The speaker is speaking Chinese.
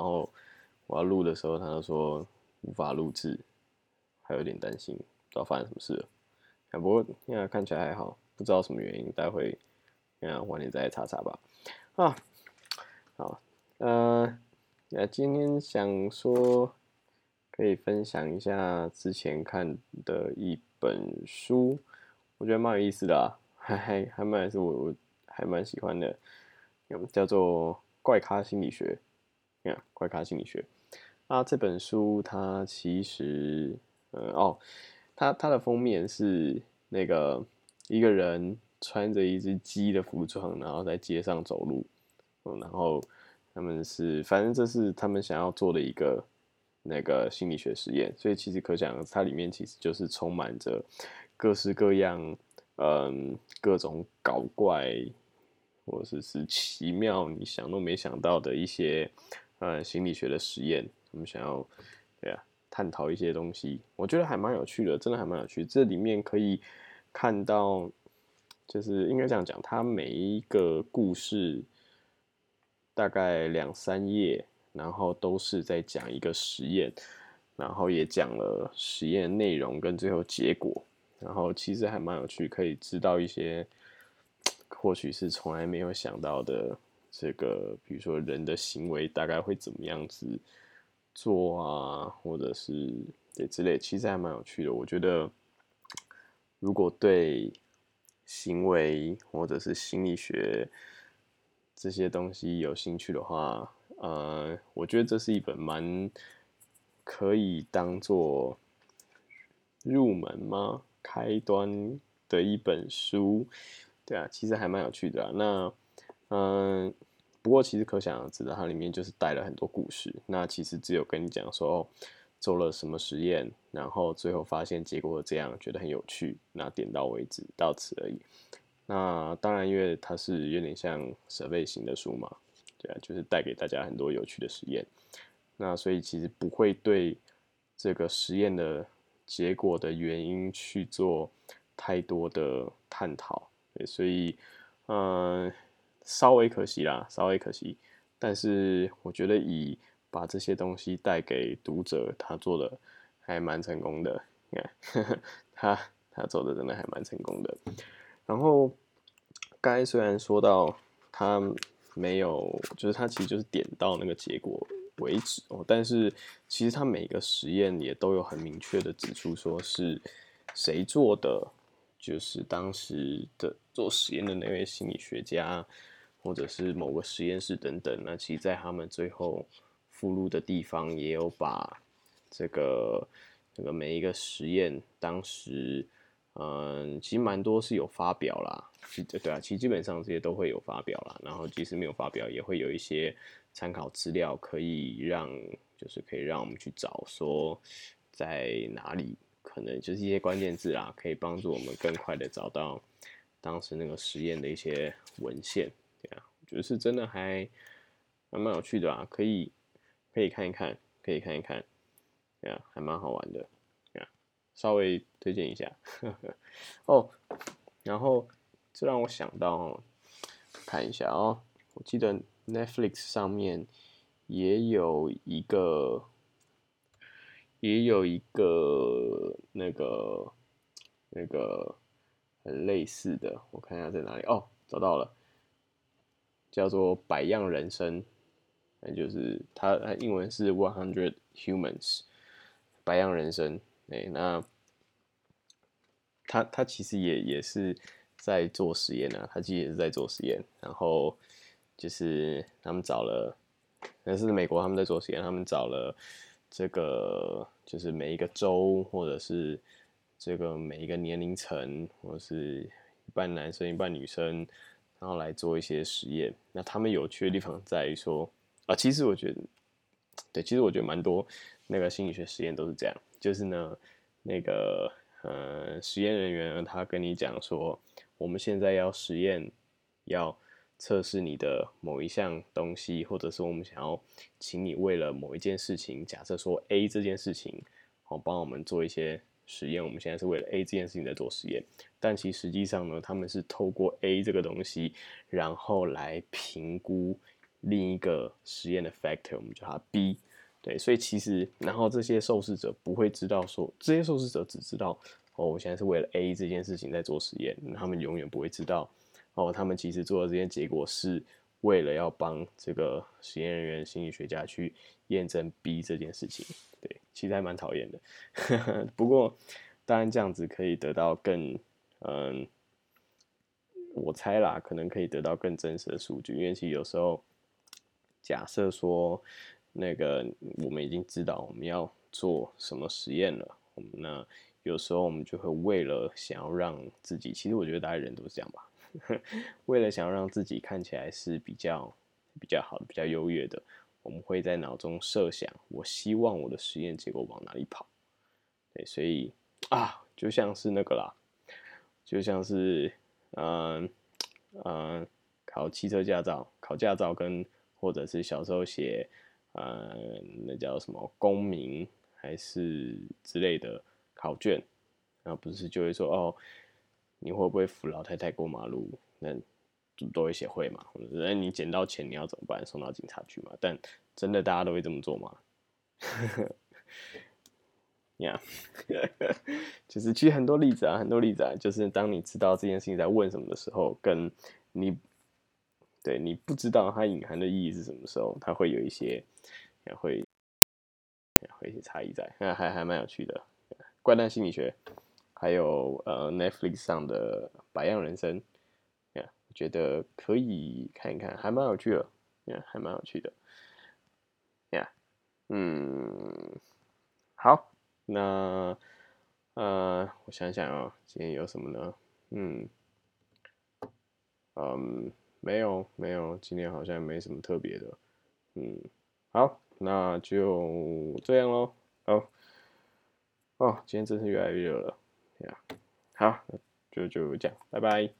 然后我要录的时候，他就说无法录制，还有点担心，不知道发生什么事了。不过现在看起来还好，不知道什么原因，待会嗯晚点再查查吧。啊，好，呃，那今天想说可以分享一下之前看的一本书，我觉得蛮有意思的啊，还还还蛮是我我还蛮喜欢的，叫做《怪咖心理学》。看，怪咖心理学。那这本书它其实，呃，哦，它它的封面是那个一个人穿着一只鸡的服装，然后在街上走路。嗯，然后他们是，反正这是他们想要做的一个那个心理学实验。所以其实可想，它里面其实就是充满着各式各样，嗯，各种搞怪或者是奇妙，你想都没想到的一些。呃，心理学的实验，我们想要对啊，探讨一些东西，我觉得还蛮有趣的，真的还蛮有趣。这里面可以看到，就是应该这样讲，它每一个故事大概两三页，然后都是在讲一个实验，然后也讲了实验内容跟最后结果，然后其实还蛮有趣，可以知道一些 或许是从来没有想到的。这个，比如说人的行为大概会怎么样子做啊，或者是对之类，其实还蛮有趣的。我觉得，如果对行为或者是心理学这些东西有兴趣的话，呃，我觉得这是一本蛮可以当做入门吗？开端的一本书，对啊，其实还蛮有趣的。那嗯，不过其实可想而知的，它里面就是带了很多故事。那其实只有跟你讲说做了什么实验，然后最后发现结果这样，觉得很有趣。那点到为止，到此而已。那当然，因为它是有点像设备型的书嘛，对啊，就是带给大家很多有趣的实验。那所以其实不会对这个实验的结果的原因去做太多的探讨。所以嗯。稍微可惜啦，稍微可惜，但是我觉得以把这些东西带给读者，他做的还蛮成功的。你看，他他做的真的还蛮成功的。然后，该虽然说到他没有，就是他其实就是点到那个结果为止哦，但是其实他每个实验也都有很明确的指出说是谁做的，就是当时的做实验的那位心理学家。或者是某个实验室等等，那其实在他们最后附录的地方也有把这个这个每一个实验当时，嗯，其实蛮多是有发表啦，其对啊，其实基本上这些都会有发表啦。然后即使没有发表，也会有一些参考资料可以让，就是可以让我们去找说在哪里，可能就是一些关键字啦，可以帮助我们更快的找到当时那个实验的一些文献。觉得是真的还还蛮有趣的啊，可以可以看一看，可以看一看，对啊，还蛮好玩的，对啊，稍微推荐一下呵呵 哦。然后这让我想到，看一下哦，我记得 Netflix 上面也有一个，也有一个那个那个很类似的，我看一下在哪里哦，找到了。叫做《百样人生》，那就是它，它英文是 One Hundred Humans，百样人生。哎，那他他其实也也是在做实验啊，他其实也是在做实验。然后就是他们找了，那是美国他们在做实验，他们找了这个就是每一个州，或者是这个每一个年龄层，或是一半男生一半女生。然后来做一些实验。那他们有趣的地方在于说，啊，其实我觉得，对，其实我觉得蛮多那个心理学实验都是这样，就是呢，那个呃，实验人员他跟你讲说，我们现在要实验，要测试你的某一项东西，或者是我们想要请你为了某一件事情，假设说 A 这件事情，好帮我们做一些。实验，我们现在是为了 A 这件事情在做实验，但其实际上呢，他们是透过 A 这个东西，然后来评估另一个实验的 factor，我们叫它 B。对，所以其实，然后这些受试者不会知道说，这些受试者只知道哦，我现在是为了 A 这件事情在做实验，他们永远不会知道哦，他们其实做的这些结果是为了要帮这个实验人员、心理学家去验证 B 这件事情。对，其实还蛮讨厌的。不过，当然这样子可以得到更，嗯，我猜啦，可能可以得到更真实的数据，因为其实有时候假设说。那个我们已经知道我们要做什么实验了，那有时候我们就会为了想要让自己，其实我觉得大家人都是这样吧，为了想要让自己看起来是比较比较好的、比较优越的，我们会在脑中设想，我希望我的实验结果往哪里跑。对，所以啊，就像是那个啦，就像是嗯嗯，考汽车驾照、考驾照跟或者是小时候写。呃，那叫什么公民还是之类的考卷，然后不是就会说哦，你会不会扶老太太过马路？那都会写会嘛。那你捡到钱你要怎么办？送到警察局嘛？但真的大家都会这么做吗？呀，就是其实很多例子啊，很多例子啊，就是当你知道这件事情在问什么的时候，跟你。对你不知道它隐含的意义是什么时候，它会有一些，也会，会一些差异在，那还还蛮有趣的。怪诞心理学，还有呃 Netflix 上的百样人生，觉得可以看一看，还蛮有趣的，呀，还蛮有趣的，呀，嗯，好，那呃，我想想啊，今天有什么呢？嗯，嗯。没有没有，今天好像没什么特别的，嗯，好，那就这样喽，好，哦，今天真是越来越热了，呀，好，就就这样，拜拜。